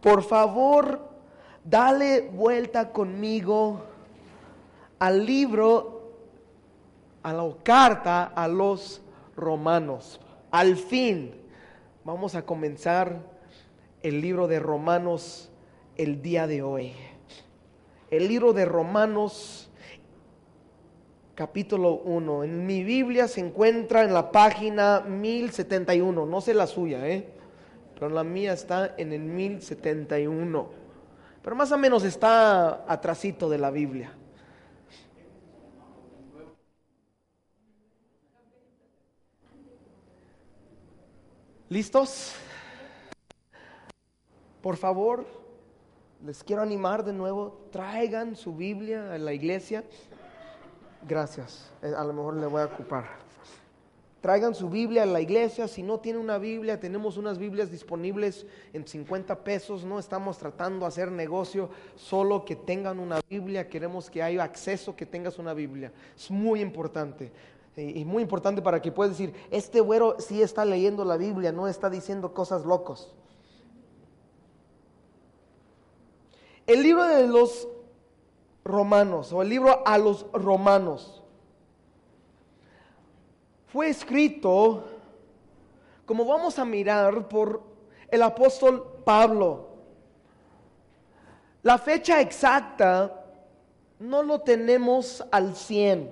Por favor, dale vuelta conmigo al libro, a la carta a los romanos. Al fin, vamos a comenzar el libro de Romanos el día de hoy. El libro de Romanos capítulo 1. En mi Biblia se encuentra en la página 1071, no sé la suya, ¿eh? Pero la mía está en el 1071. Pero más o menos está atrasito de la Biblia. ¿Listos? Por favor, les quiero animar de nuevo, traigan su Biblia a la iglesia. Gracias, eh, a lo mejor le voy a ocupar. Traigan su Biblia a la iglesia. Si no tiene una Biblia, tenemos unas Biblias disponibles en 50 pesos. No estamos tratando de hacer negocio, solo que tengan una Biblia. Queremos que haya acceso, que tengas una Biblia. Es muy importante. Y muy importante para que puedas decir, este güero sí está leyendo la Biblia, no está diciendo cosas locos. El libro de los romanos, o el libro a los romanos, fue escrito, como vamos a mirar, por el apóstol Pablo. La fecha exacta no lo tenemos al 100.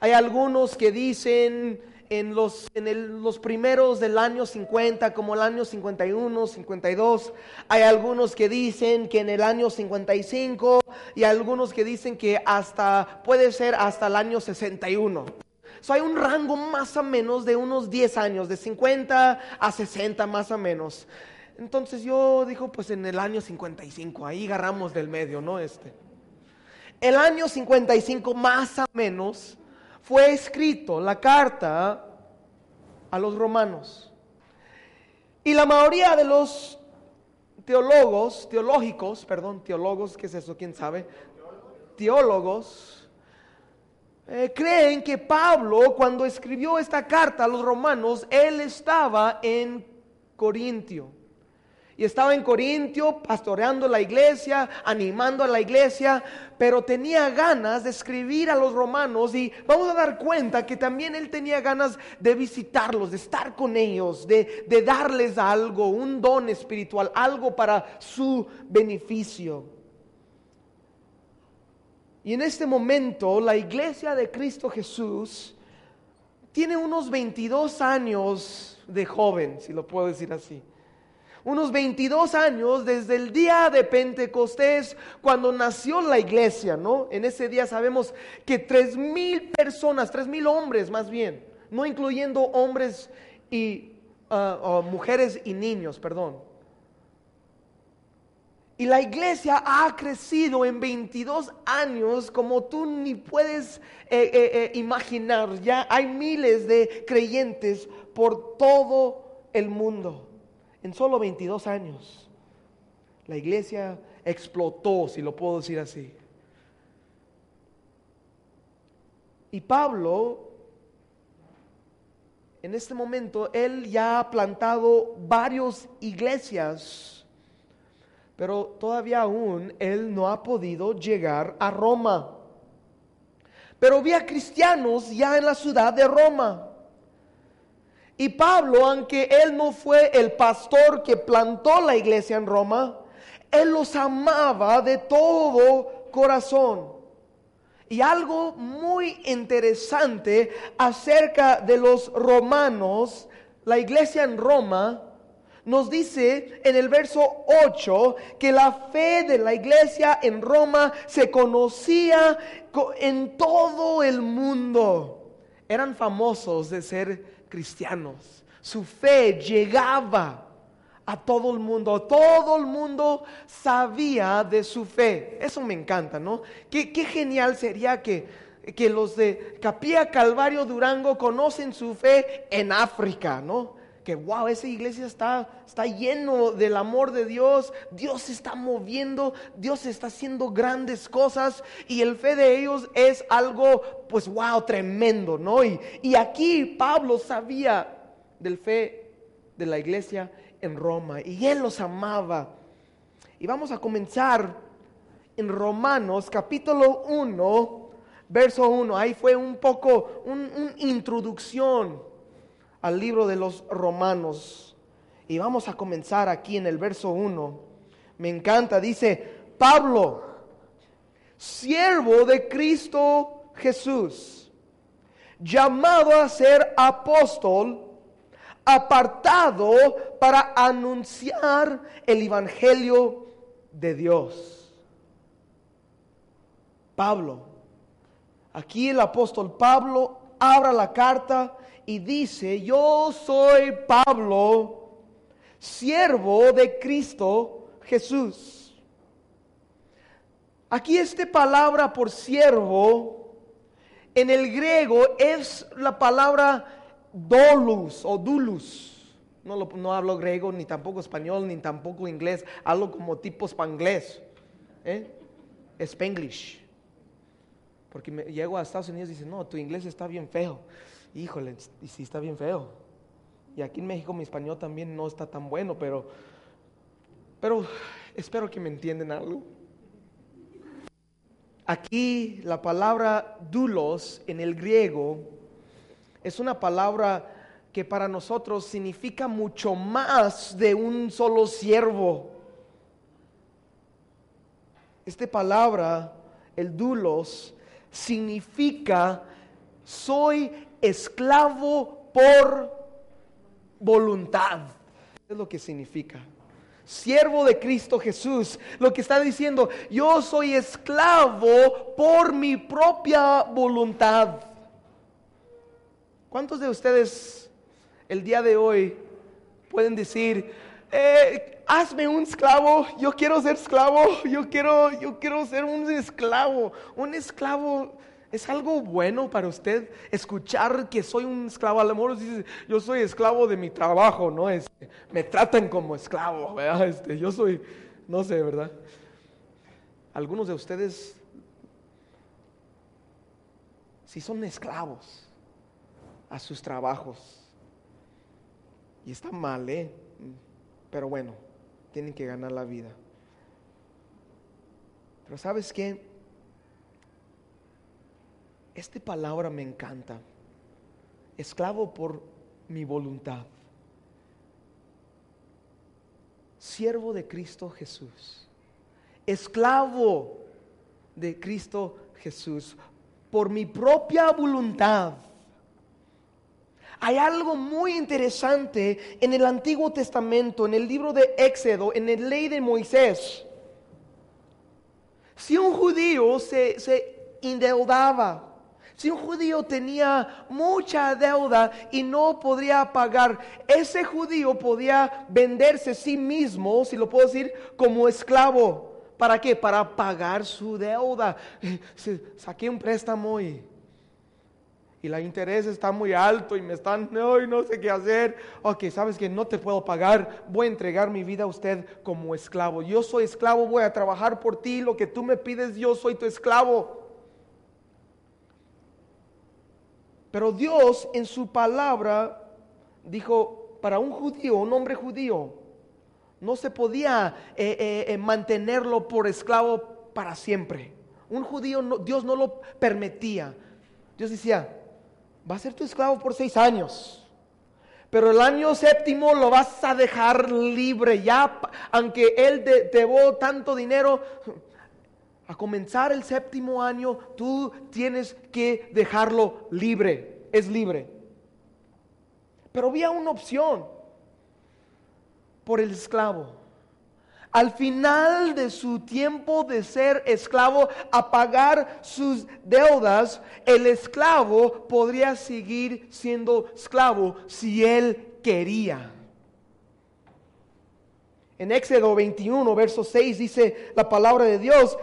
Hay algunos que dicen en los, en los primeros del año 50, como el año 51, 52. Hay algunos que dicen que en el año 55 y algunos que dicen que hasta, puede ser hasta el año 61 hay un rango más o menos de unos 10 años, de 50 a 60 más o menos. Entonces yo dijo, pues en el año 55, ahí agarramos del medio, ¿no? Este. El año 55 más o menos fue escrito la carta a los romanos. Y la mayoría de los teólogos, teológicos, perdón, teólogos, ¿qué es eso? ¿Quién sabe? Teólogos eh, creen que Pablo, cuando escribió esta carta a los romanos, él estaba en Corintio. Y estaba en Corintio pastoreando la iglesia, animando a la iglesia, pero tenía ganas de escribir a los romanos y vamos a dar cuenta que también él tenía ganas de visitarlos, de estar con ellos, de, de darles algo, un don espiritual, algo para su beneficio. Y en este momento la iglesia de Cristo Jesús tiene unos 22 años de joven, si lo puedo decir así. Unos 22 años desde el día de Pentecostés, cuando nació la iglesia, ¿no? En ese día sabemos que tres mil personas, tres mil hombres más bien, no incluyendo hombres y ah, mujeres y niños, perdón, y la iglesia ha crecido en 22 años como tú ni puedes eh, eh, eh, imaginar. Ya hay miles de creyentes por todo el mundo. En solo 22 años. La iglesia explotó, si lo puedo decir así. Y Pablo, en este momento, él ya ha plantado varias iglesias pero todavía aún él no ha podido llegar a Roma. Pero había cristianos ya en la ciudad de Roma. Y Pablo, aunque él no fue el pastor que plantó la iglesia en Roma, él los amaba de todo corazón. Y algo muy interesante acerca de los romanos, la iglesia en Roma, nos dice en el verso 8 que la fe de la iglesia en Roma se conocía en todo el mundo. Eran famosos de ser cristianos. Su fe llegaba a todo el mundo. Todo el mundo sabía de su fe. Eso me encanta, ¿no? Qué, genial sería que, que los de Capilla Calvario Durango conocen su fe en África, ¿no? Wow, esa iglesia está, está lleno del amor de Dios, Dios se está moviendo, Dios está haciendo grandes cosas y el fe de ellos es algo pues wow, tremendo, ¿no? Y, y aquí Pablo sabía del fe de la iglesia en Roma y él los amaba Y vamos a comenzar en Romanos capítulo 1, verso 1. Ahí fue un poco una introducción al libro de los Romanos. Y vamos a comenzar aquí en el verso 1. Me encanta, dice Pablo, siervo de Cristo Jesús, llamado a ser apóstol, apartado para anunciar el Evangelio de Dios. Pablo, aquí el apóstol Pablo abra la carta y dice, yo soy Pablo, siervo de Cristo Jesús. Aquí esta palabra por siervo en el griego es la palabra dolus o dulus. No, hablo griego, ni tampoco español, ni tampoco inglés. Hablo como tipo spanglés. ¿eh? Spanglish. Porque llego a Estados Unidos y dicen, no, tu inglés está bien feo híjole, y sí está bien feo. Y aquí en México mi español también no está tan bueno, pero, pero espero que me entiendan algo. Aquí la palabra dulos en el griego es una palabra que para nosotros significa mucho más de un solo siervo. Esta palabra, el dulos, significa soy esclavo por voluntad. Es lo que significa. Siervo de Cristo Jesús. Lo que está diciendo, yo soy esclavo por mi propia voluntad. ¿Cuántos de ustedes el día de hoy pueden decir, eh, hazme un esclavo, yo quiero ser esclavo, yo quiero, yo quiero ser un esclavo, un esclavo ¿Es algo bueno para usted escuchar que soy un esclavo? A lo mejor dice, yo soy esclavo de mi trabajo, ¿no? Este, me tratan como esclavo, ¿verdad? Este, yo soy, no sé, ¿verdad? Algunos de ustedes sí son esclavos a sus trabajos. Y está mal, ¿eh? Pero bueno, tienen que ganar la vida. Pero ¿sabes qué? Esta palabra me encanta. Esclavo por mi voluntad. Siervo de Cristo Jesús. Esclavo de Cristo Jesús. Por mi propia voluntad. Hay algo muy interesante en el Antiguo Testamento, en el libro de Éxodo, en la ley de Moisés. Si un judío se, se endeudaba si un judío tenía mucha deuda y no podría pagar, ese judío podía venderse sí mismo, si lo puedo decir, como esclavo. ¿Para qué? Para pagar su deuda. Saqué un préstamo y, y la interés está muy alto y me están, no, no sé qué hacer. Ok, sabes que no te puedo pagar, voy a entregar mi vida a usted como esclavo. Yo soy esclavo, voy a trabajar por ti, lo que tú me pides, yo soy tu esclavo. Pero Dios en su palabra dijo, para un judío, un hombre judío, no se podía eh, eh, eh, mantenerlo por esclavo para siempre. Un judío, Dios no lo permitía. Dios decía, va a ser tu esclavo por seis años. Pero el año séptimo lo vas a dejar libre. Ya, aunque él te debo tanto dinero, a comenzar el séptimo año, tú tienes que dejarlo libre, es libre. Pero había una opción por el esclavo. Al final de su tiempo de ser esclavo, a pagar sus deudas, el esclavo podría seguir siendo esclavo si él quería. En Éxodo 21, verso 6 dice la palabra de Dios,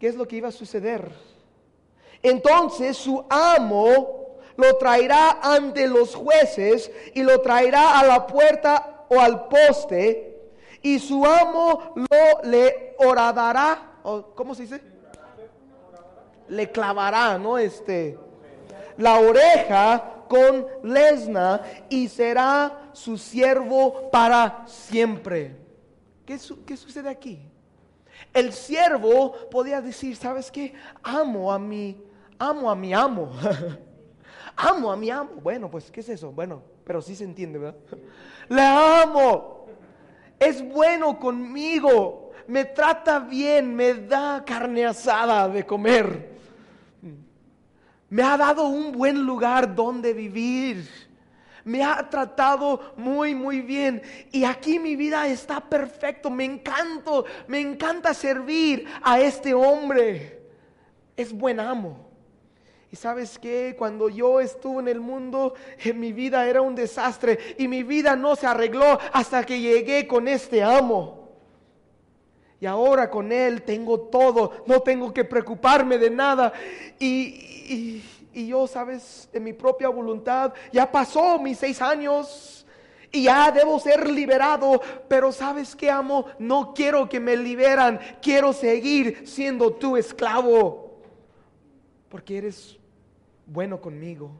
¿qué es lo que iba a suceder? Entonces su amo lo traerá ante los jueces y lo traerá a la puerta o al poste y su amo lo le oradará, ¿cómo se dice? Le clavará, ¿no? Este, la oreja con lesna y será su siervo para siempre. ¿Qué, qué sucede aquí? El siervo podía decir, ¿sabes qué? Amo a mi, amo a mi amo. amo a mi amo. Bueno, pues, ¿qué es eso? Bueno, pero sí se entiende, ¿verdad? Le amo. Es bueno conmigo. Me trata bien. Me da carne asada de comer. Me ha dado un buen lugar donde vivir. Me ha tratado muy, muy bien. Y aquí mi vida está perfecto. Me encanto, me encanta servir a este hombre. Es buen amo. Y sabes que cuando yo estuve en el mundo, en mi vida era un desastre y mi vida no se arregló hasta que llegué con este amo. Y ahora con él tengo todo, no tengo que preocuparme de nada. Y yo, sabes, de mi propia voluntad, ya pasó mis seis años y ya debo ser liberado, pero sabes que amo, no quiero que me liberan, quiero seguir siendo tu esclavo, porque eres bueno conmigo.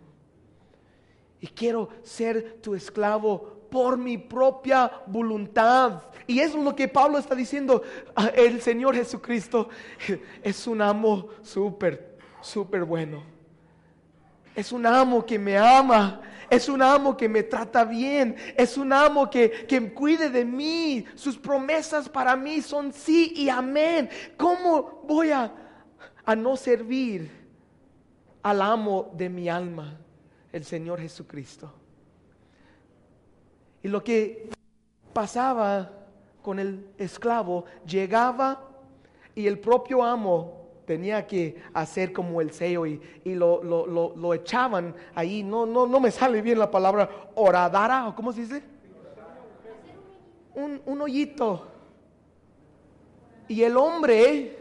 Y quiero ser tu esclavo por mi propia voluntad. Y eso es lo que Pablo está diciendo. Ah, el Señor Jesucristo es un amo súper, súper bueno. Es un amo que me ama. Es un amo que me trata bien. Es un amo que, que cuide de mí. Sus promesas para mí son sí y amén. ¿Cómo voy a, a no servir al amo de mi alma, el Señor Jesucristo? Y lo que pasaba con el esclavo, llegaba y el propio amo tenía que hacer como el sello y, lo, echaban ahí. No, no, no me sale bien la palabra oradara, o cómo se dice. Un, un hoyito. Y el hombre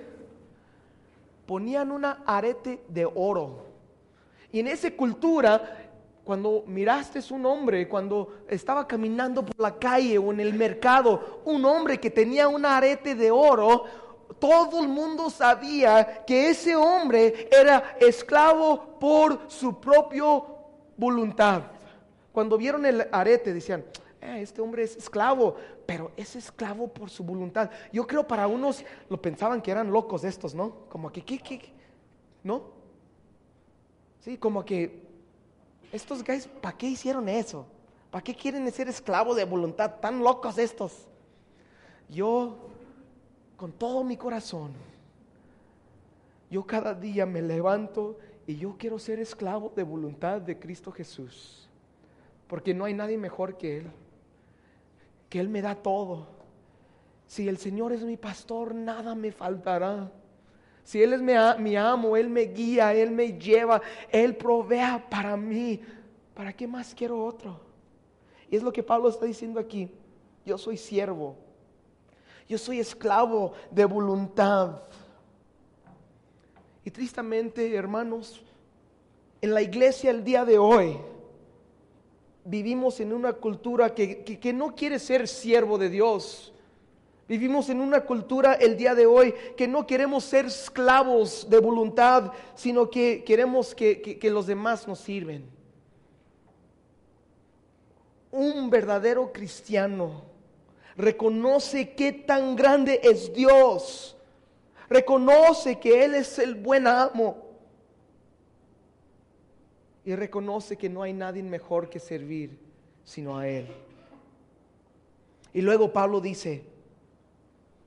ponían una arete de oro. Y en esa cultura, cuando miraste un hombre, cuando estaba caminando por la calle o en el mercado, un hombre que tenía un arete de oro, todo el mundo sabía que ese hombre era esclavo por su propia voluntad. Cuando vieron el arete decían, eh, este hombre es esclavo, pero es esclavo por su voluntad. Yo creo para unos lo pensaban que eran locos estos, ¿no? Como que, ¿qué, qué? ¿No? Sí, como que estos guys, ¿para qué hicieron eso? ¿Para qué quieren ser esclavos de voluntad? Tan locos estos. Yo con todo mi corazón. Yo cada día me levanto y yo quiero ser esclavo de voluntad de Cristo Jesús. Porque no hay nadie mejor que Él. Que Él me da todo. Si el Señor es mi pastor, nada me faltará. Si Él es mi, amo, Él me guía, Él me lleva, Él provea para mí. ¿Para qué más quiero otro? Y es lo que Pablo está diciendo aquí. Yo soy siervo yo soy esclavo de voluntad. Y tristemente, hermanos, en la iglesia el día de hoy vivimos en una cultura que, no quiere ser siervo de Dios. Vivimos en una cultura el día de hoy que no queremos ser esclavos de voluntad, sino que queremos que, que los demás nos sirven. Un verdadero cristiano reconoce qué tan grande es Dios, reconoce que Él es el buen amo. Y reconoce que no hay nadie mejor que servir sino a Él. Y luego Pablo dice,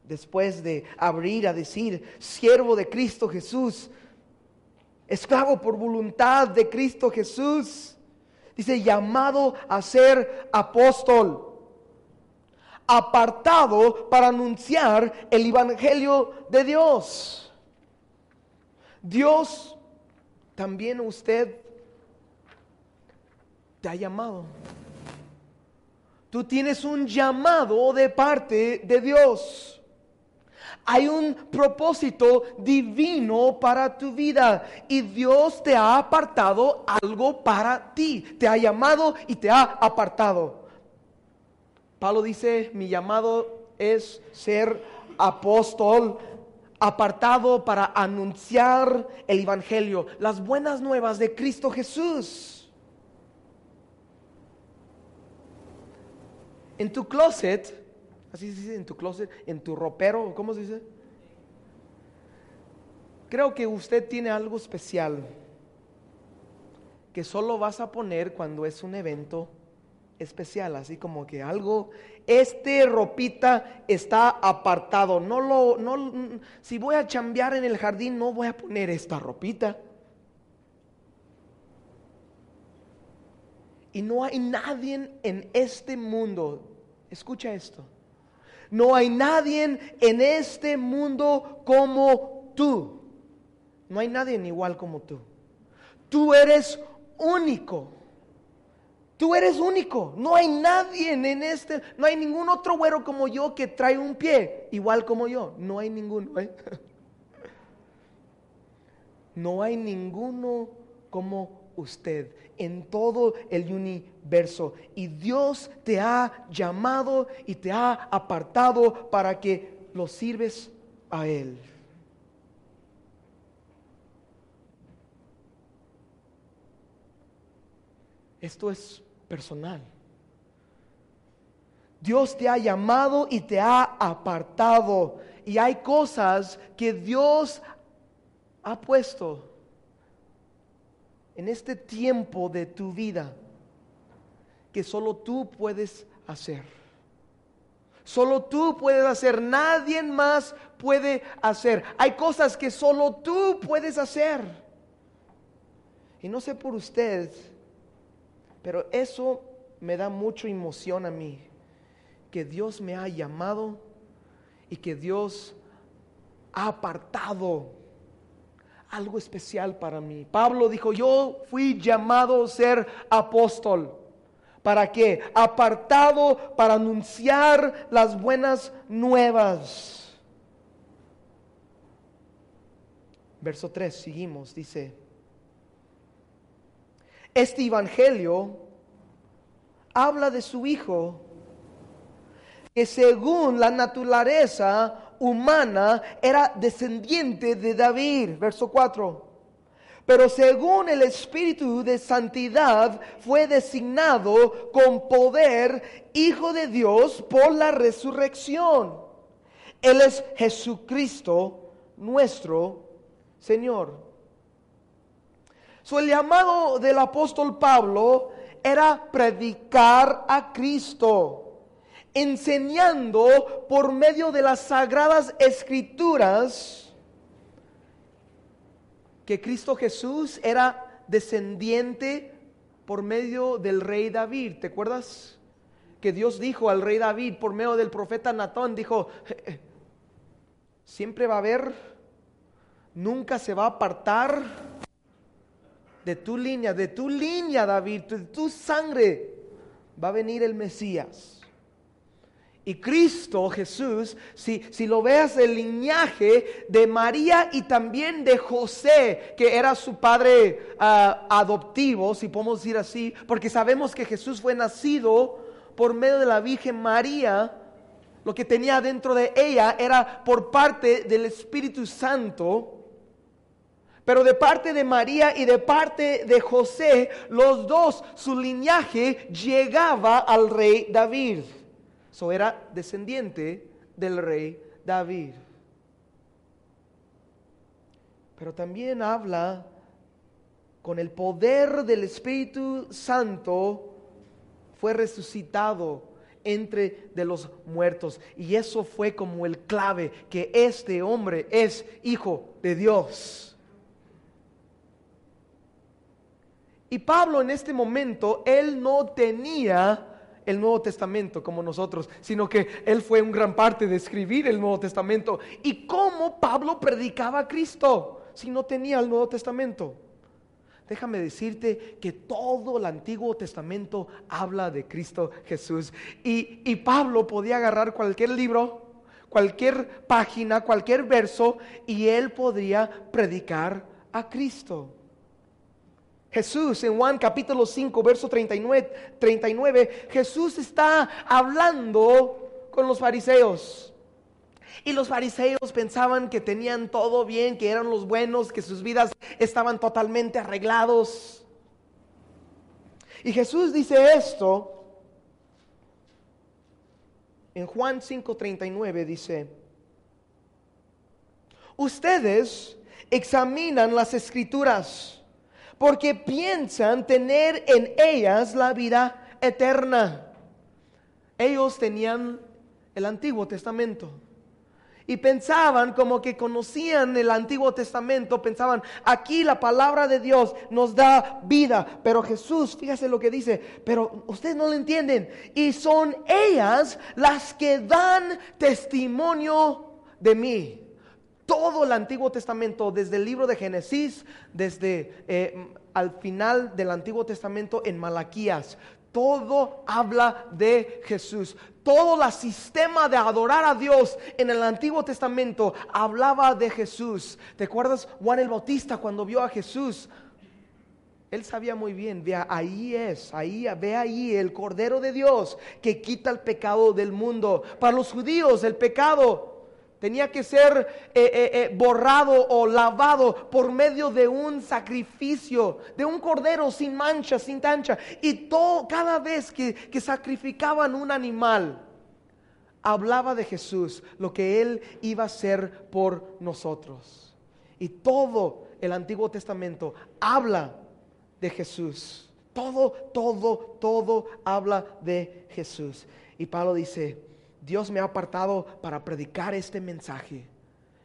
después de abrir a decir, siervo de Cristo Jesús, esclavo por voluntad de Cristo Jesús, dice, llamado a ser apóstol apartado para anunciar el Evangelio de Dios. Dios también usted te ha llamado. Tú tienes un llamado de parte de Dios. Hay un propósito divino para tu vida y Dios te ha apartado algo para ti. Te ha llamado y te ha apartado. Pablo dice, mi llamado es ser apóstol, apartado para anunciar el Evangelio, las buenas nuevas de Cristo Jesús. En tu closet Así se dice en tu closet, en tu ropero, ¿cómo se dice? Creo que usted tiene algo especial que solo vas a poner cuando es un evento especial, así como que algo, este ropita está apartado, no lo, no, si voy a chambear en el jardín no voy a poner esta ropita. Y no hay nadie en este mundo, escucha esto, no hay nadie en este mundo como tú. No hay nadie igual como tú. Tú eres único. Tú eres único. No hay nadie en este, no hay ningún otro güero como yo que trae un pie igual como yo. No hay ninguno. ¿eh? No hay ninguno como usted en todo el universo. Y Dios te ha llamado y te ha apartado para que lo sirves a Él. Esto es personal. Dios te ha llamado y te ha apartado. Y hay cosas que Dios ha puesto en este tiempo de tu vida que solo tú puedes hacer. Solo tú puedes hacer, nadie más puede hacer. Hay cosas que solo tú puedes hacer. Y no sé por usted, pero eso me da mucha emoción a mí, que Dios me ha llamado y que Dios ha apartado algo especial para mí. Pablo dijo, yo fui llamado a ser apóstol. ¿Para qué? Apartado para anunciar las buenas nuevas. Verso 3, seguimos, dice, este Evangelio habla de su Hijo, que según la naturaleza humana era descendiente de David, verso 4. Pero según el Espíritu de Santidad fue designado con poder Hijo de Dios por la resurrección. Él es Jesucristo, nuestro Señor. El llamado del apóstol Pablo era predicar a Cristo, enseñando por medio de las sagradas escrituras que Cristo Jesús era descendiente por medio del rey David. ¿Te acuerdas? Que Dios dijo al rey David por medio del profeta Natón, dijo, siempre va a haber, nunca se va a apartar de tu línea, de tu línea, David, de tu sangre, va a venir el Mesías. Y Cristo Jesús, si, si lo veas el linaje de María y también de José, que era su padre ah, adoptivo, si podemos decir así, porque sabemos que Jesús fue nacido por medio de la Virgen María, lo que tenía dentro de ella era por parte del Espíritu Santo. Pero de parte de María y de parte de José, los dos, su linaje llegaba al rey David. So era descendiente del rey David. Pero también habla con el poder del Espíritu Santo, fue resucitado entre de los muertos. Y eso fue como el clave, que este hombre es hijo de Dios. Y Pablo en este momento, él no tenía el Nuevo Testamento como nosotros, sino que él fue un gran parte de escribir el Nuevo Testamento. ¿Y cómo Pablo predicaba a Cristo si no tenía el Nuevo Testamento? Déjame decirte que todo el Antiguo Testamento habla de Cristo Jesús. Y, y Pablo podía agarrar cualquier libro, cualquier página, cualquier verso, y él podría predicar a Cristo. Jesús en Juan capítulo 5, verso 39, 39, Jesús está hablando con los fariseos. Y los fariseos pensaban que tenían todo bien, que eran los buenos, que sus vidas estaban totalmente arreglados. Y Jesús dice esto. En Juan 5:39 dice, ustedes examinan las escrituras porque piensan tener en ellas la vida eterna. Ellos tenían el Antiguo Testamento y pensaban como que conocían el Antiguo Testamento, pensaban, aquí la palabra de Dios nos da vida, pero Jesús, fíjese lo que dice, pero ustedes no lo entienden, y son ellas las que dan testimonio de mí todo el Antiguo Testamento, desde el libro de Génesis, desde eh, al final del Antiguo Testamento en Malaquías, todo habla de Jesús. Todo el sistema de adorar a Dios en el Antiguo Testamento hablaba de Jesús. ¿Te acuerdas Juan el Bautista cuando vio a Jesús? Él sabía muy bien, vea, ahí es, ahí, ve ahí el Cordero de Dios que quita el pecado del mundo. Para los judíos el pecado Tenía que ser eh, eh, eh, borrado o lavado por medio de un sacrificio, de un cordero sin mancha, sin tancha. Y todo, cada vez que, que sacrificaban un animal, hablaba de Jesús, lo que Él iba a hacer por nosotros. Y todo el Antiguo Testamento habla de Jesús. Todo, todo, todo habla de Jesús. Y Pablo dice, Dios me ha apartado para predicar este mensaje.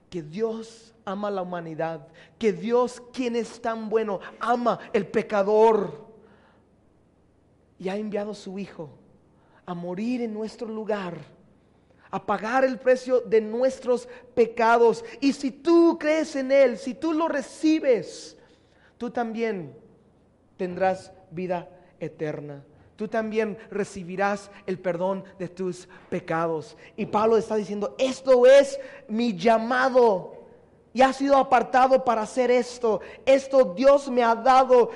Que Dios ama a la humanidad. Que Dios, quien es tan bueno, ama el pecador. Y ha enviado a su Hijo a morir en nuestro lugar. A pagar el precio de nuestros pecados. Y si tú crees en Él, si tú lo recibes, tú también tendrás vida eterna tú también recibirás el perdón de tus pecados. Y Pablo está diciendo, esto es mi llamado. Y ha sido apartado para hacer esto. Esto Dios me ha dado.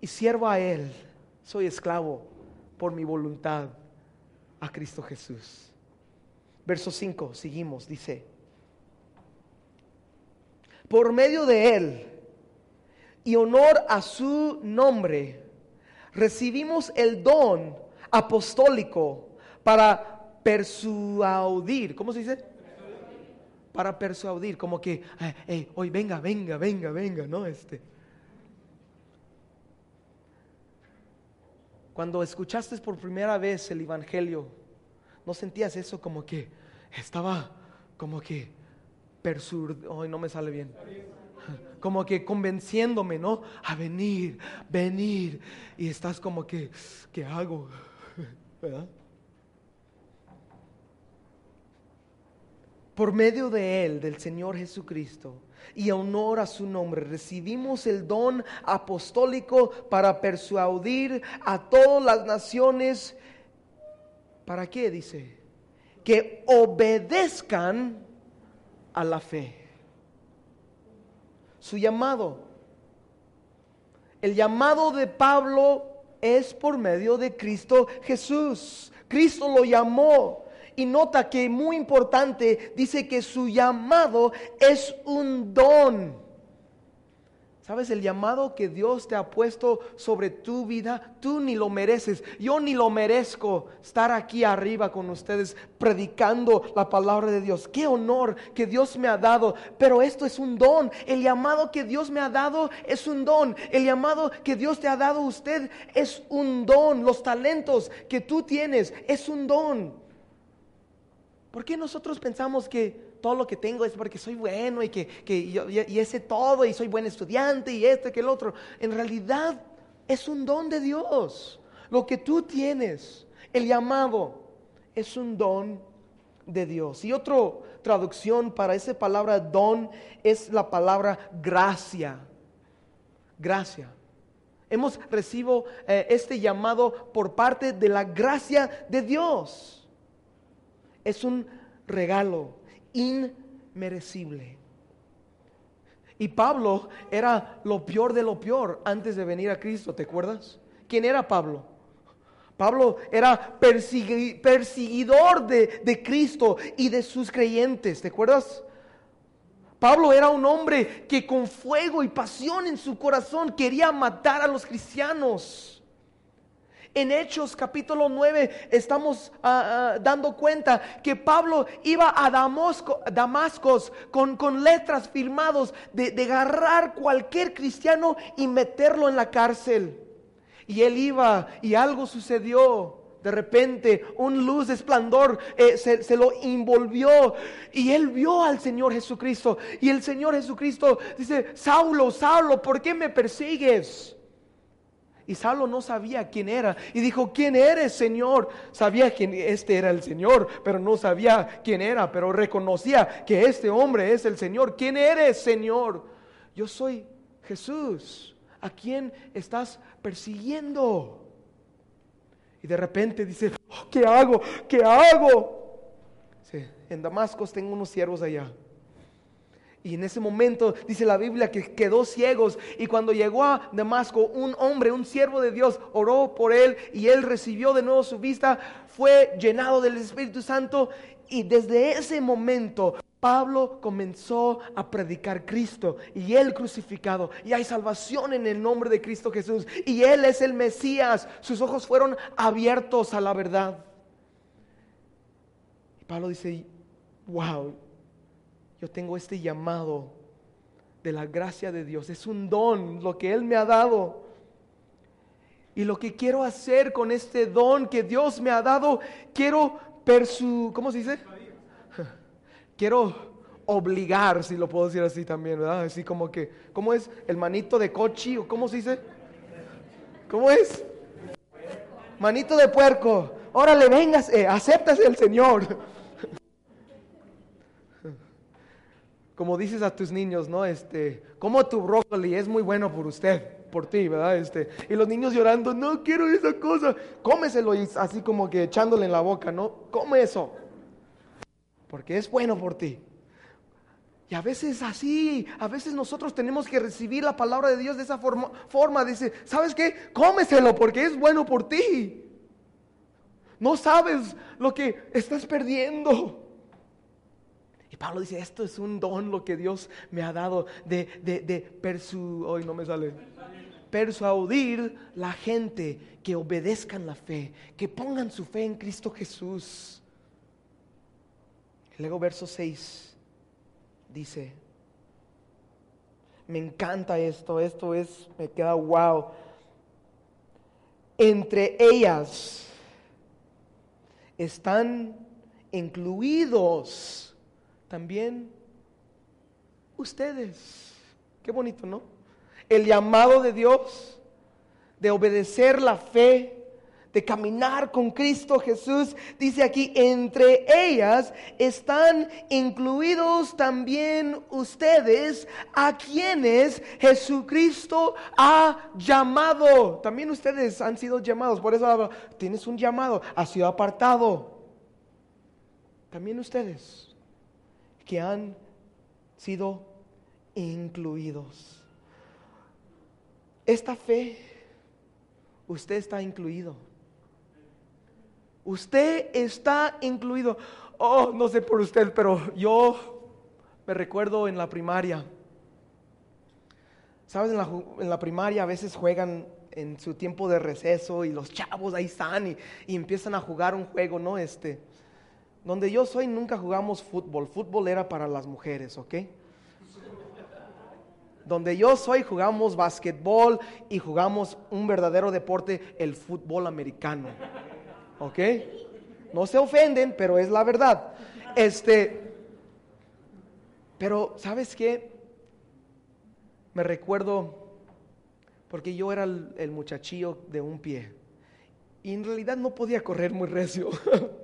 Y siervo a Él. Soy esclavo por mi voluntad a Cristo Jesús. Verso 5, seguimos, dice. Por medio de Él y honor a su nombre recibimos el don apostólico para persuadir. ¿Cómo se dice? Para persuadir, como que, hoy venga, venga, venga, venga, ¿no? Este. Cuando escuchaste por primera vez el Evangelio, ¿no sentías eso como que estaba como que persur... Hoy no me sale bien como que convenciéndome, ¿no? A venir, venir. Y estás como que, ¿qué hago? ¿Verdad? Por medio de Él, del Señor Jesucristo, y honor a su nombre, recibimos el don apostólico para persuadir a todas las naciones. ¿Para qué? Dice, que obedezcan a la fe su llamado. El llamado de Pablo es por medio de Cristo Jesús. Cristo lo llamó. Y nota que muy importante, dice que su llamado es un don. ¿Sabes el llamado que Dios te ha puesto sobre tu vida? Tú ni lo mereces. Yo ni lo merezco estar aquí arriba con ustedes predicando la palabra de Dios. Qué honor que Dios me ha dado. Pero esto es un don. El llamado que Dios me ha dado es un don. El llamado que Dios te ha dado a usted es un don. Los talentos que tú tienes es un don. ¿Por qué nosotros pensamos que todo lo que tengo es porque soy bueno y que, que yo, y ese todo y soy buen estudiante y este que el otro. En realidad es un don de Dios. Lo que tú tienes, el llamado, es un don de Dios. Y otra traducción para esa palabra don es la palabra gracia. Gracia. Hemos recibido eh, este llamado por parte de la gracia de Dios. Es un regalo inmerecible. Y Pablo era lo peor de lo peor antes de venir a Cristo, ¿te acuerdas? ¿Quién era Pablo? Pablo era perseguidor de, de, Cristo y de sus creyentes, ¿te acuerdas? Pablo era un hombre que con fuego y pasión en su corazón quería matar a los cristianos. En Hechos capítulo 9 estamos ah, ah, dando cuenta que Pablo iba a Damasco, Damascos con, con letras firmados de, de agarrar cualquier cristiano y meterlo en la cárcel. Y él iba y algo sucedió. De repente un luz de esplendor eh, se, se, lo envolvió y él vio al Señor Jesucristo. Y el Señor Jesucristo dice, Saulo, Saulo, ¿por qué me persigues? Y Saulo no sabía quién era. Y dijo, ¿quién eres, Señor? Sabía que este era el Señor, pero no sabía quién era, pero reconocía que este hombre es el Señor. ¿Quién eres, Señor? Yo soy Jesús. ¿A quién estás persiguiendo? Y de repente dice, oh, ¿qué hago? ¿Qué hago? En Damasco tengo unos siervos allá. Y en ese momento dice la Biblia que quedó ciegos. Y cuando llegó a Damasco, un hombre, un siervo de Dios, oró por él y él recibió de nuevo su vista, fue llenado del Espíritu Santo. Y desde ese momento Pablo comenzó a predicar Cristo y él crucificado. Y hay salvación en el nombre de Cristo Jesús. Y él es el Mesías. Sus ojos fueron abiertos a la verdad. Y Pablo dice, wow, yo tengo este llamado de la gracia de Dios. Es un don lo que Él me ha dado. Y lo que quiero hacer con este don que Dios me ha dado, quiero persu... ¿Cómo se dice? Quiero obligar, si lo puedo decir así también, ¿verdad? Así como que, ¿cómo es? El manito de cochi o cómo se dice? ¿Cómo es? Manito de puerco. Órale, vengas, eh, aceptas el Señor. Como dices a tus niños, ¿no? Este, como tu brócoli es muy bueno por usted, por ti, ¿verdad? Este, y los niños llorando, no quiero esa cosa, cómeselo y así como que echándole en la boca, ¿no? Come eso, porque es bueno por ti. Y a veces así, a veces nosotros tenemos que recibir la palabra de Dios de esa forma, forma dice, ¿sabes qué? Cómeselo porque es bueno por ti. No sabes lo que estás perdiendo. Y Pablo dice, esto es un don lo que Dios me ha dado de, de, de hoy no me sale, persuadir la gente que obedezcan la fe, que pongan su fe en Cristo Jesús. Luego verso 6 dice, me encanta esto, esto es, me queda wow. Entre ellas están incluidos también ustedes. Qué bonito, ¿no? El llamado de Dios de obedecer la fe, de caminar con Cristo Jesús, dice aquí, entre ellas están incluidos también ustedes a quienes Jesucristo ha llamado. También ustedes han sido llamados, por eso tienes un llamado, ha sido apartado. También ustedes que han sido incluidos. Esta fe, usted está incluido. Usted está incluido. Oh, no sé por usted, pero yo me recuerdo en la primaria. ¿Sabes? En la, en la primaria a veces juegan en su tiempo de receso y los chavos ahí están y, y empiezan a jugar un juego, ¿no? Este, donde yo soy nunca jugamos fútbol. Fútbol era para las mujeres, ¿ok? Donde yo soy jugamos basquetbol y jugamos un verdadero deporte, el fútbol americano. ¿Ok? No se ofenden, pero es la verdad. Este, pero ¿sabes qué? Me recuerdo, porque yo era el, el muchachillo de un pie. Y en realidad no podía correr muy recio.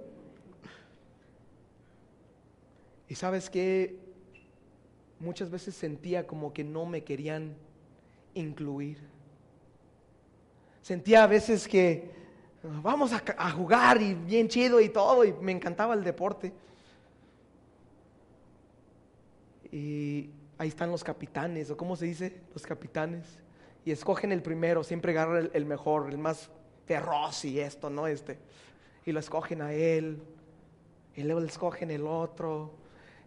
Y sabes que muchas veces sentía como que no me querían incluir. Sentía a veces que vamos a, jugar y bien chido y todo, y me encantaba el deporte. Y ahí están los capitanes, o cómo se dice, los capitanes. Y escogen el primero, siempre agarran el, mejor, el más feroz y esto, ¿no? Este. Y lo escogen a él. Y luego le escogen el otro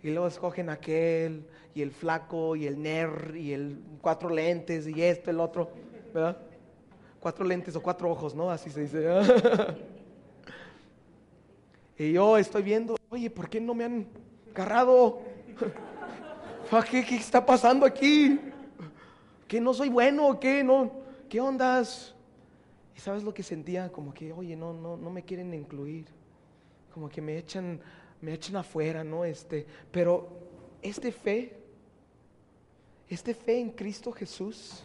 y luego escogen aquel, y el flaco, y el ner, y el cuatro lentes, y esto, el otro, ¿verdad? cuatro lentes o cuatro ojos, ¿no? Así se dice. y yo estoy viendo, oye, ¿por qué no me han agarrado? ¿Qué, ¿Qué, está pasando aquí? ¿Que no soy bueno? ¿Qué? No, ¿Qué ondas? ¿Y sabes lo que sentía? Como que, oye, no, no, no me quieren incluir. Como que me echan, me echan afuera, ¿no? Este, pero este fe, este fe en Cristo Jesús,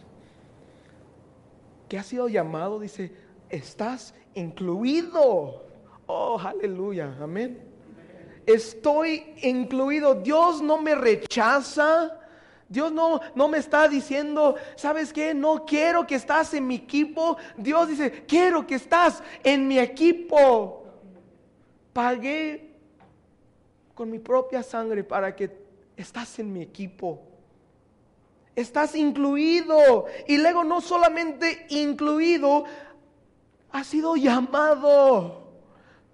que ha sido llamado, dice, estás incluido. Oh, aleluya, amén. Estoy incluido. Dios no me rechaza. Dios no, no me está diciendo, ¿sabes qué? No quiero que estás en mi equipo. Dios dice, quiero que estás en mi equipo. Pagué con mi propia sangre para que estás en mi equipo. Estás incluido. Y luego no solamente incluido, has sido llamado.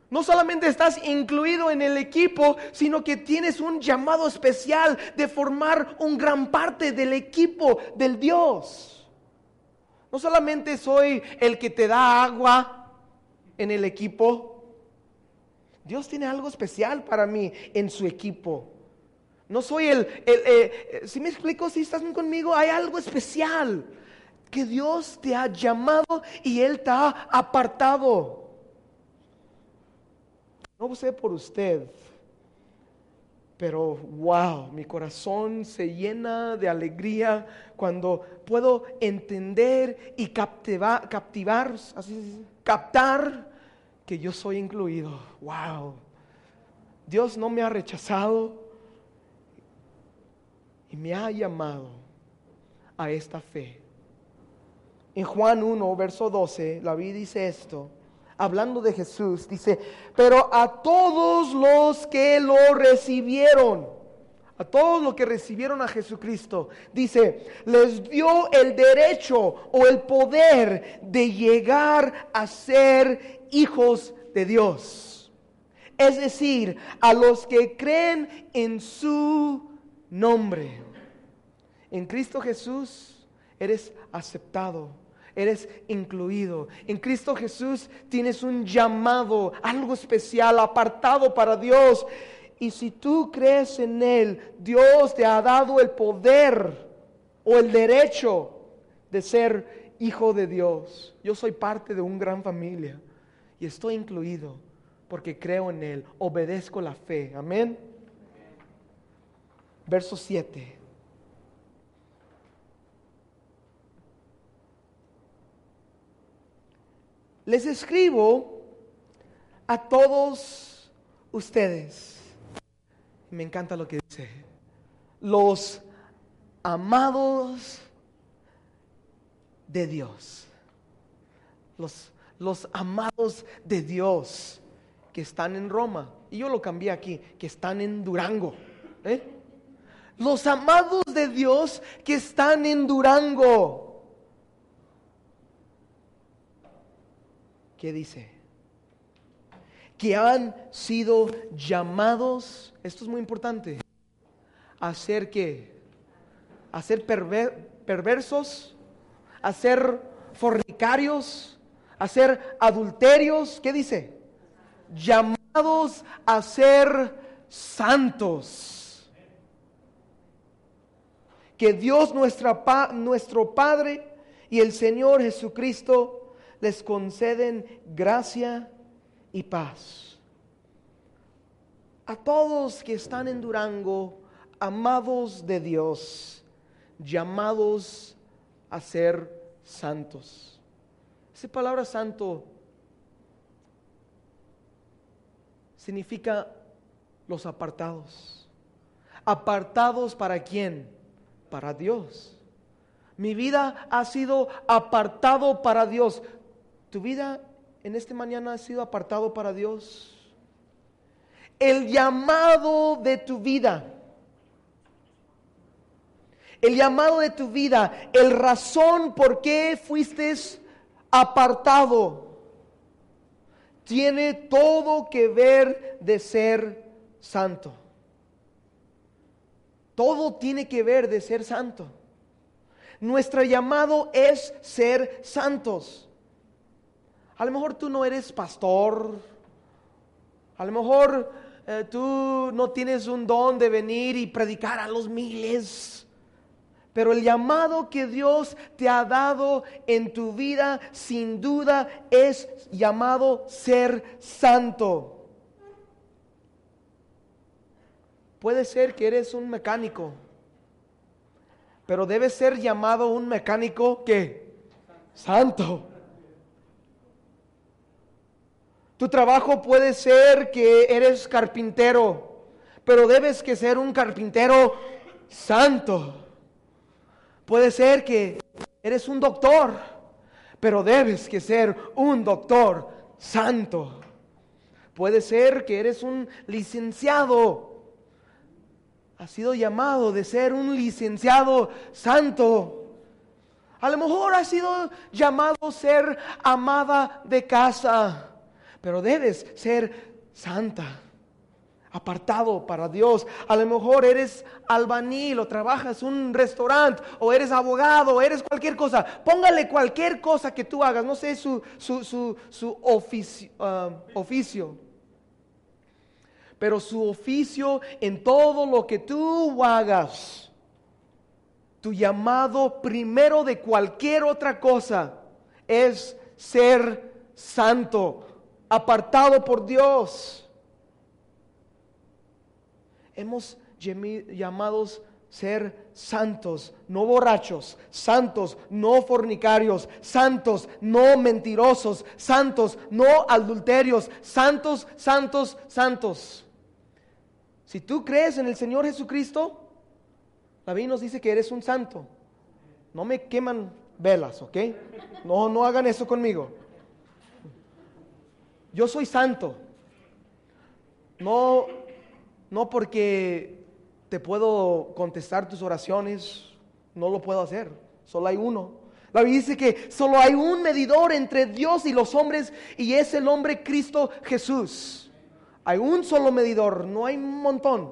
No solamente estás incluido en el equipo, sino que tienes un llamado especial de formar un gran parte del equipo del Dios. No solamente soy el que te da agua en el equipo. Dios tiene algo especial para mí en su equipo. No soy el, eh, si me explico, si estás conmigo, hay algo especial que Dios te ha llamado y Él te ha apartado. No sé por usted, pero wow, mi corazón se llena de alegría cuando puedo entender y captivar, captivar así, captar que yo soy incluido. Wow. Dios no me ha rechazado y me ha llamado a esta fe. En Juan 1, verso 12, la Biblia dice esto hablando de Jesús, dice, pero a todos los que lo recibieron, a todos los que recibieron a Jesucristo, dice, les dio el derecho o el poder de llegar a ser hijos de Dios. Es decir, a los que creen en su nombre. En Cristo Jesús eres aceptado eres incluido. En Cristo Jesús tienes un llamado, algo especial, apartado para Dios. Y si tú crees en Él, Dios te ha dado el poder o el derecho de ser hijo de Dios. Yo soy parte de una gran familia y estoy incluido porque creo en Él, obedezco la fe. Amén. Verso 7. les escribo a todos ustedes. Me encanta lo que dice. Los amados de Dios. Los, los amados de Dios que están en Roma. Y yo lo cambié aquí, que están en Durango. ¿eh? Los amados de Dios que están en Durango. ¿Qué dice? Que han sido llamados, esto es muy importante, a ser qué? A ser perversos, a ser fornicarios, a ser adulterios, ¿qué dice? Llamados a ser santos. Que Dios nuestra, nuestro Padre y el Señor Jesucristo les conceden gracia y paz. A todos que están en Durango, amados de Dios, llamados a ser santos. Esa palabra santo significa los apartados. ¿Apartados para quién? Para Dios. Mi vida ha sido apartado para Dios. ¿Tu vida en este mañana ha sido apartado para Dios? El llamado de tu vida. El llamado de tu vida, el razón por qué fuiste apartado, tiene todo que ver de ser santo. Todo tiene que ver de ser santo. Nuestro llamado es ser santos. A lo mejor tú no eres pastor. A lo mejor eh, tú no tienes un don de venir y predicar a los miles. Pero el llamado que Dios te ha dado en tu vida, sin duda, es llamado ser santo. Puede ser que eres un mecánico, pero debe ser llamado un mecánico que santo. Tu trabajo puede ser que eres carpintero, pero debes que ser un carpintero santo. Puede ser que eres un doctor, pero debes que ser un doctor santo. Puede ser que eres un licenciado. Has sido llamado de ser un licenciado santo. A lo mejor has sido llamado ser amada de casa, pero debes ser santa apartado para Dios. A lo mejor eres albañil o trabajas un restaurante o eres abogado o eres cualquier cosa. Póngale cualquier cosa que tú hagas, no sé su, su, oficio, ah, oficio. Pero su oficio en todo lo que tú hagas, tu llamado primero de cualquier otra cosa es ser santo, apartado por Dios hemos llamados ser santos, no borrachos, santos, no fornicarios, santos, no mentirosos, santos, no adulterios, santos, santos, santos. Si tú crees en el Señor Jesucristo, la Biblia nos dice que eres un santo. No me queman velas, ¿ok? No, no hagan eso conmigo. Yo soy santo. No no porque te puedo contestar tus oraciones, no lo puedo hacer, solo hay uno. La Biblia dice que solo hay un medidor entre Dios y los hombres y es el hombre Cristo Jesús. Hay un solo medidor, no hay un montón,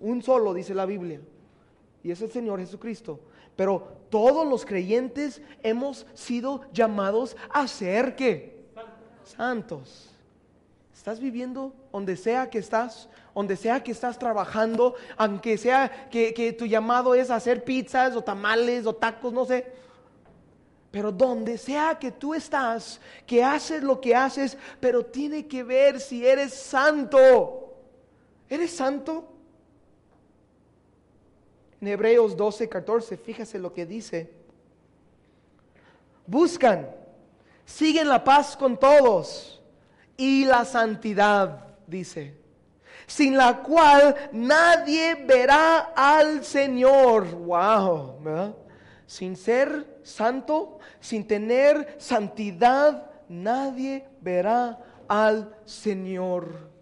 un solo, dice la Biblia. Y es el Señor Jesucristo. Pero todos los creyentes hemos sido llamados a ser qué? Santos. ¿Estás viviendo donde sea que estás? Donde sea que estás trabajando, aunque sea que, tu llamado es hacer pizzas o tamales o tacos, no sé. Pero donde sea que tú estás, que haces lo que haces, pero tiene que ver si eres santo. ¿Eres santo? En Hebreos 12, 14, fíjese lo que dice. Buscan, siguen la paz con todos y la santidad, dice, sin la cual nadie verá al Señor. Wow, ¿verdad? Sin ser santo, sin tener santidad, nadie verá al Señor.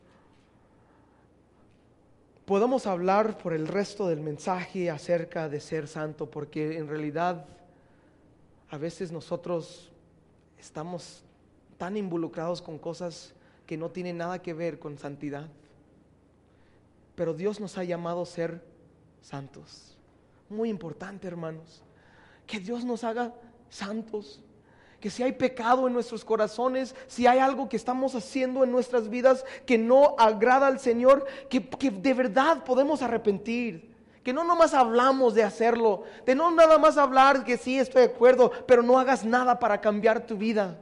Podemos hablar por el resto del mensaje acerca de ser santo, porque en realidad a veces nosotros estamos tan involucrados con cosas que no tienen nada que ver con santidad. Pero Dios nos ha llamado a ser santos. Muy importante, hermanos. Que Dios nos haga santos. Que si hay pecado en nuestros corazones, si hay algo que estamos haciendo en nuestras vidas que no agrada al Señor, que, que de verdad podemos arrepentir. Que no nomás hablamos de hacerlo, de no nada más hablar que sí estoy de acuerdo, pero no hagas nada para cambiar tu vida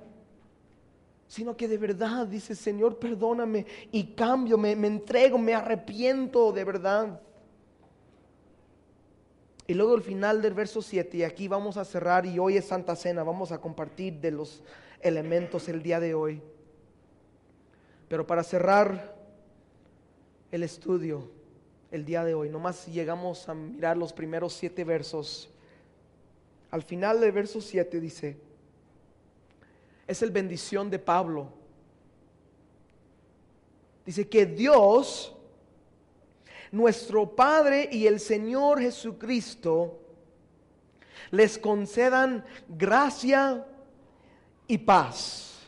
sino que de verdad dice, Señor, perdóname y cambio, me, entrego, me arrepiento de verdad. Y luego el final del verso 7, y aquí vamos a cerrar, y hoy es Santa Cena, vamos a compartir de los elementos el día de hoy. Pero para cerrar el estudio el día de hoy, nomás llegamos a mirar los primeros siete versos. Al final del verso 7 dice, es el bendición de Pablo. Dice que Dios, nuestro Padre y el Señor Jesucristo, les concedan gracia y paz.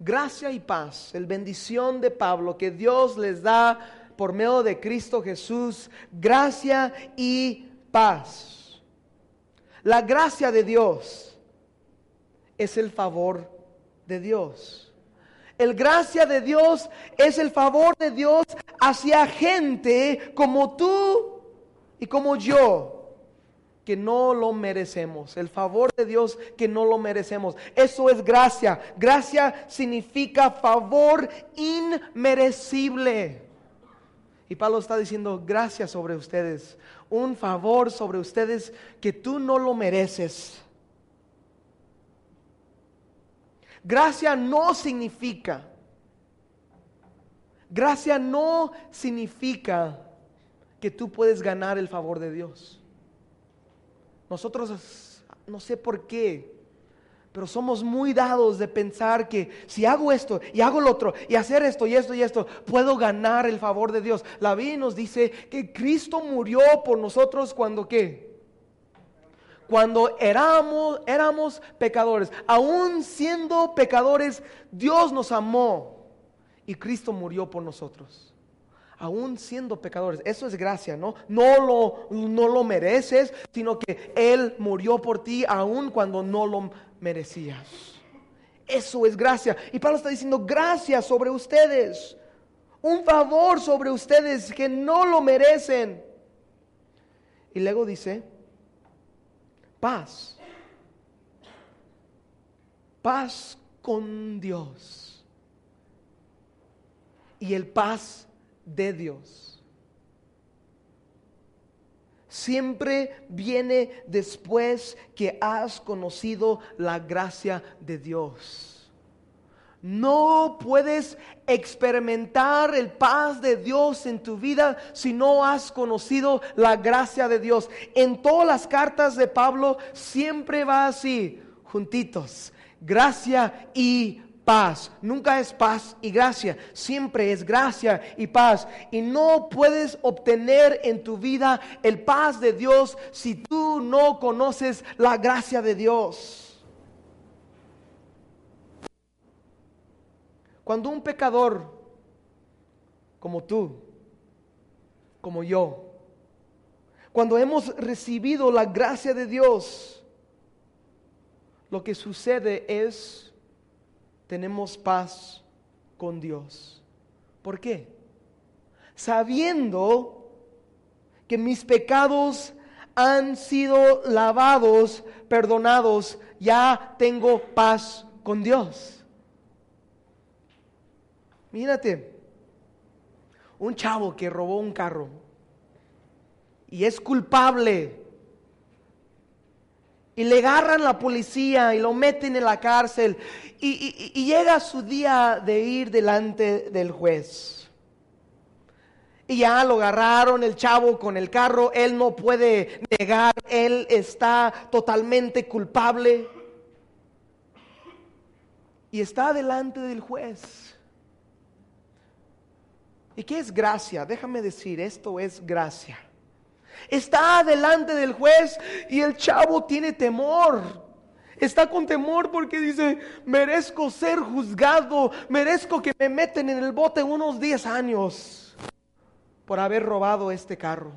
Gracia y paz, el bendición de Pablo que Dios les da por medio de Cristo Jesús, gracia y paz. La gracia de Dios es el favor de Dios. El gracia de Dios es el favor de Dios hacia gente como tú y como yo que no lo merecemos, el favor de Dios que no lo merecemos. Eso es gracia. Gracia significa favor inmerecible. Y Pablo está diciendo gracias sobre ustedes, un favor sobre ustedes que tú no lo mereces. Gracia no significa, gracia no significa que tú puedes ganar el favor de Dios. Nosotros, no sé por qué, pero somos muy dados de pensar que si hago esto y hago lo otro y hacer esto y esto y esto, puedo ganar el favor de Dios. La Biblia nos dice que Cristo murió por nosotros cuando qué? Cuando éramos, éramos pecadores, aún siendo pecadores, Dios nos amó y Cristo murió por nosotros aún siendo pecadores. Eso es gracia, ¿no? No lo, no lo mereces, sino que Él murió por ti aún cuando no lo merecías. Eso es gracia. Y Pablo está diciendo gracia sobre ustedes. Un favor sobre ustedes que no lo merecen. Y luego dice, paz. Paz con Dios. Y el paz de Dios. Siempre viene después que has conocido la gracia de Dios. No puedes experimentar el paz de Dios en tu vida si no has conocido la gracia de Dios. En todas las cartas de Pablo siempre va así, juntitos. Gracia y paz. Nunca es paz y gracia, siempre es gracia y paz. Y no puedes obtener en tu vida el paz de Dios si tú no conoces la gracia de Dios. Cuando un pecador como tú, como yo, cuando hemos recibido la gracia de Dios, lo que sucede es tenemos paz con Dios. ¿Por qué? Sabiendo que mis pecados han sido lavados, perdonados, ya tengo paz con Dios. Mírate, un chavo que robó un carro y es culpable y le agarran la policía y lo meten en la cárcel. Y, llega su día de ir delante del juez. Y ya lo agarraron el chavo con el carro. Él no puede negar. Él está totalmente culpable. Y está delante del juez. ¿Y qué es gracia? Déjame decir, esto es gracia. Está delante del juez y el chavo tiene temor. Está con temor porque dice, merezco ser juzgado, merezco que me meten en el bote unos 10 años por haber robado este carro.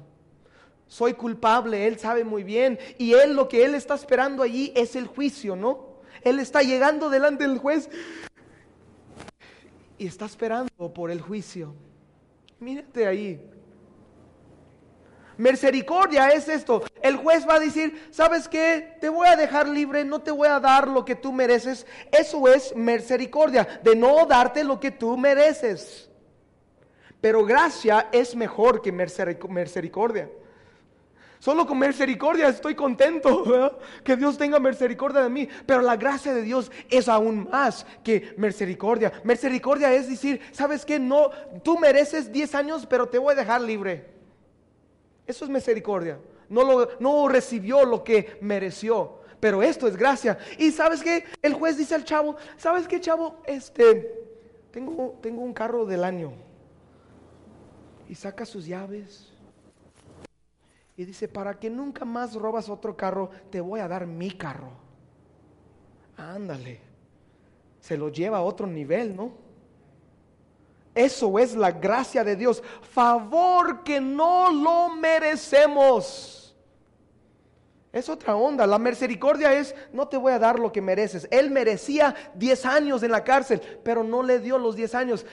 Soy culpable, él sabe muy bien. Y él lo que él está esperando allí es el juicio, ¿no? Él está llegando delante del juez y está esperando por el juicio. Mírate ahí. Misericordia es esto. El juez va a decir, ¿sabes qué? Te voy a dejar libre, no te voy a dar lo que tú mereces. Eso es misericordia, de no darte lo que tú mereces. Pero gracia es mejor que misericordia. Solo con misericordia estoy contento que Dios tenga misericordia de mí. Pero la gracia de Dios es aún más que misericordia. Misericordia es decir, ¿sabes qué? No, tú mereces 10 años, pero te voy a dejar libre. Eso es misericordia. No, lo, no recibió lo que mereció. Pero esto es gracia. Y sabes que el juez dice al chavo, ¿sabes qué chavo? Este, tengo, tengo un carro del año. Y saca sus llaves. Y dice, para que nunca más robas otro carro, te voy a dar mi carro. Ándale. Se lo lleva a otro nivel, ¿no? Eso es la gracia de Dios. Favor que no lo merecemos. Es otra onda. La misericordia es, no te voy a dar lo que mereces. Él merecía 10 años en la cárcel, pero no le dio los 10 años.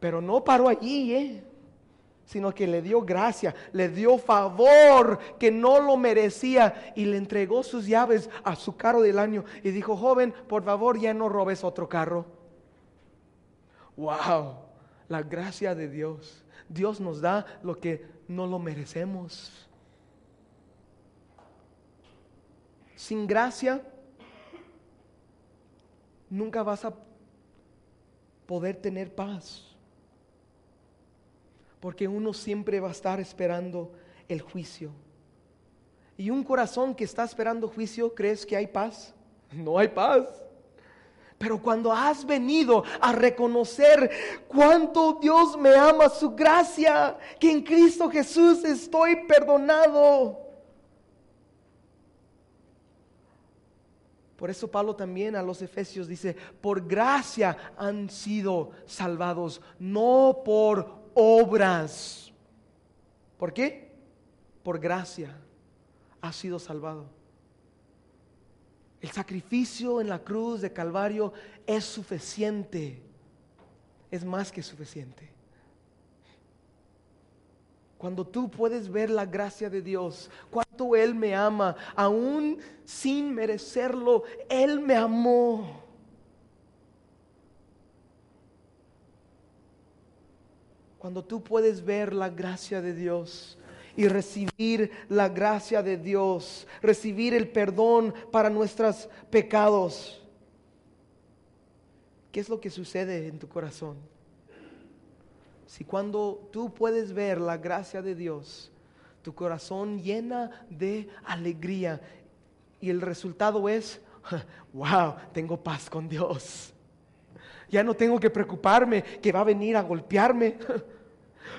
Pero no paró allí, ¿eh? sino que le dio gracia, le dio favor que no lo merecía y le entregó sus llaves a su carro del año y dijo, joven, por favor ya no robes otro carro. Wow, la gracia de Dios. Dios nos da lo que no lo merecemos. Sin gracia, nunca vas a poder tener paz. Porque uno siempre va a estar esperando el juicio. Y un corazón que está esperando juicio, ¿crees que hay paz? No hay paz. Pero cuando has venido a reconocer cuánto Dios me ama, su gracia, que en Cristo Jesús estoy perdonado. Por eso Pablo también a los Efesios dice, por gracia han sido salvados, no por obras. ¿Por qué? Por gracia ha sido salvado. El sacrificio en la cruz de Calvario es suficiente, es más que suficiente. Cuando tú puedes ver la gracia de Dios, cuánto Él me ama, aún sin merecerlo, Él me amó. Cuando tú puedes ver la gracia de Dios y recibir la gracia de Dios, recibir el perdón para nuestros pecados, ¿qué es lo que sucede en tu corazón? Si cuando tú puedes ver la gracia de Dios, tu corazón llena de alegría y el resultado es, wow, tengo paz con Dios. Ya no tengo que preocuparme que va a venir a golpearme.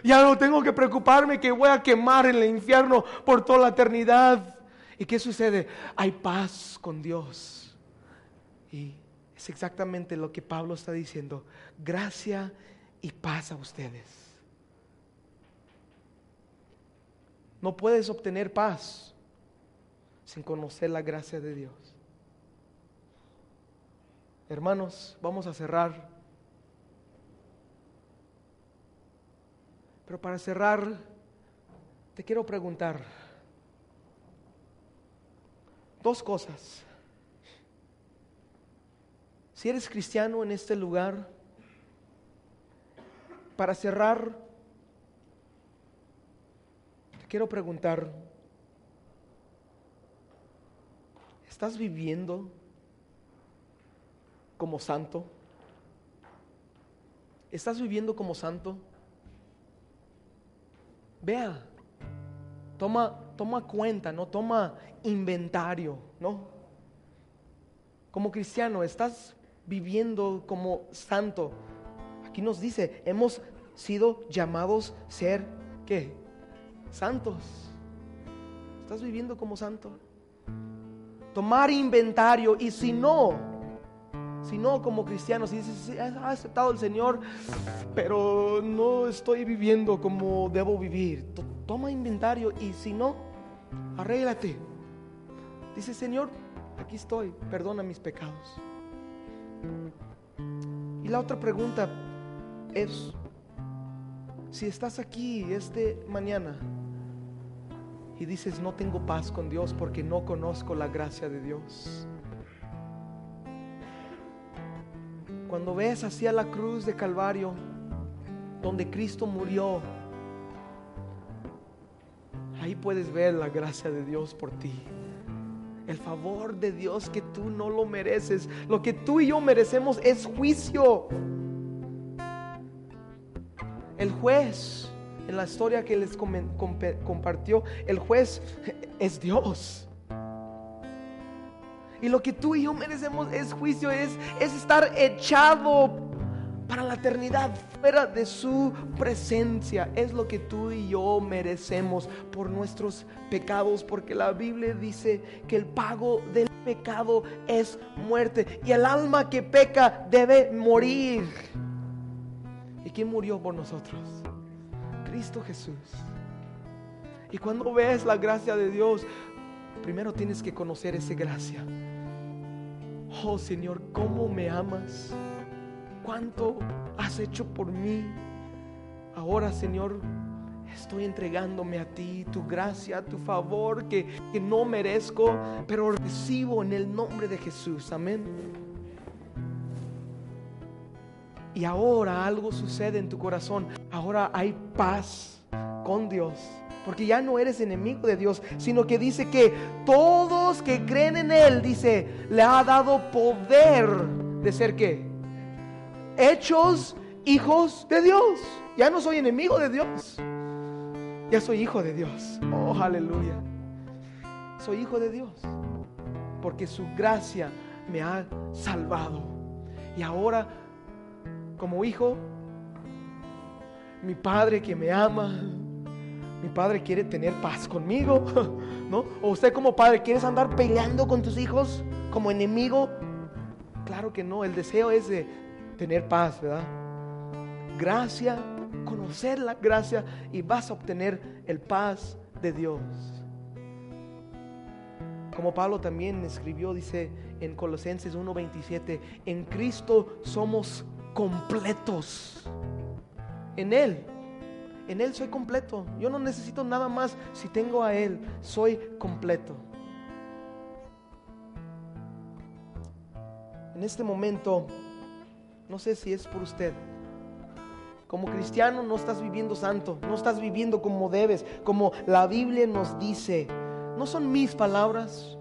Ya no tengo que preocuparme que voy a quemar en el infierno por toda la eternidad. ¿Y qué sucede? Hay paz con Dios. Y es exactamente lo que Pablo está diciendo. Gracia y paz a ustedes. No puedes obtener paz sin conocer la gracia de Dios. Hermanos, vamos a cerrar. Pero para cerrar, te quiero preguntar dos cosas. Si eres cristiano en este lugar, para cerrar, te quiero preguntar, ¿estás viviendo como santo? ¿Estás viviendo como santo? Vea, toma, toma cuenta, no toma inventario, ¿no? Como cristiano, ¿estás viviendo como santo? Aquí nos dice, hemos sido llamados ser, ¿qué? Santos. ¿Estás viviendo como santo? Tomar inventario y si no, si no como cristiano, si dices, ha aceptado el Señor, pero no estoy viviendo como debo vivir, toma inventario y si no, arréglate. Dice, Señor, aquí estoy, perdona mis pecados. Y la otra pregunta, es, si estás aquí este mañana y dices, no tengo paz con Dios porque no conozco la gracia de Dios. Cuando ves hacia la cruz de Calvario, donde Cristo murió, ahí puedes ver la gracia de Dios por ti. El favor de Dios que tú no lo mereces. Lo que tú y yo merecemos es juicio. El juez, en la historia que les compartió, el juez es Dios. Y lo que tú y yo merecemos es juicio, es, es estar echado para la eternidad fuera de su presencia. Es lo que tú y yo merecemos por nuestros pecados, porque la Biblia dice que el pago del pecado es muerte y el alma que peca debe morir. ¿Y quién murió por nosotros? Cristo Jesús. Y cuando ves la gracia de Dios, primero tienes que conocer esa gracia. Oh Señor, ¿cómo me amas? ¿Cuánto has hecho por mí? Ahora, Señor, estoy entregándome a ti, tu gracia, tu favor que, que no merezco, pero recibo en el nombre de Jesús. Amén. Y ahora algo sucede en tu corazón. Ahora hay paz con Dios. Porque ya no eres enemigo de Dios, sino que dice que todos que creen en Él, dice, le ha dado poder de ser qué? Hechos hijos de Dios. Ya no soy enemigo de Dios. Ya soy hijo de Dios. Oh, aleluya. Soy hijo de Dios. Porque su gracia me ha salvado. Y ahora, como hijo, mi padre que me ama, mi padre quiere tener paz conmigo, ¿no? O usted como padre, ¿quieres andar peleando con tus hijos como enemigo? Claro que no, el deseo es de tener paz, ¿verdad? Gracia conocer la gracia y vas a obtener el paz de Dios. Como Pablo también escribió, dice en Colosenses 1:27, en Cristo somos completos. En Él, en Él soy completo. Yo no necesito nada más si tengo a Él, soy completo. En este momento, no sé si es por usted. Como cristiano no estás viviendo santo, no estás viviendo como debes, como la Biblia nos dice. No son mis palabras.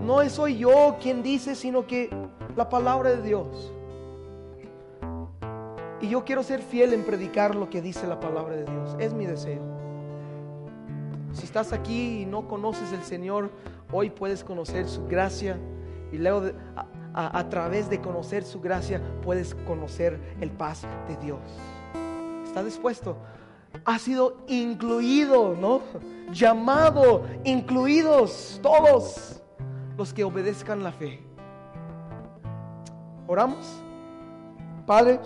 No soy yo quien dice, sino que la palabra de Dios. Y yo quiero ser fiel en predicar lo que dice la palabra de Dios. Es mi deseo. Si estás aquí y no conoces el Señor, hoy puedes conocer su gracia y luego de, a, través de conocer su gracia puedes conocer el paz de Dios. ¿Está dispuesto? Ha sido incluido, ¿no? Llamado, incluidos todos los que obedezcan la fe. Oramos. Padre,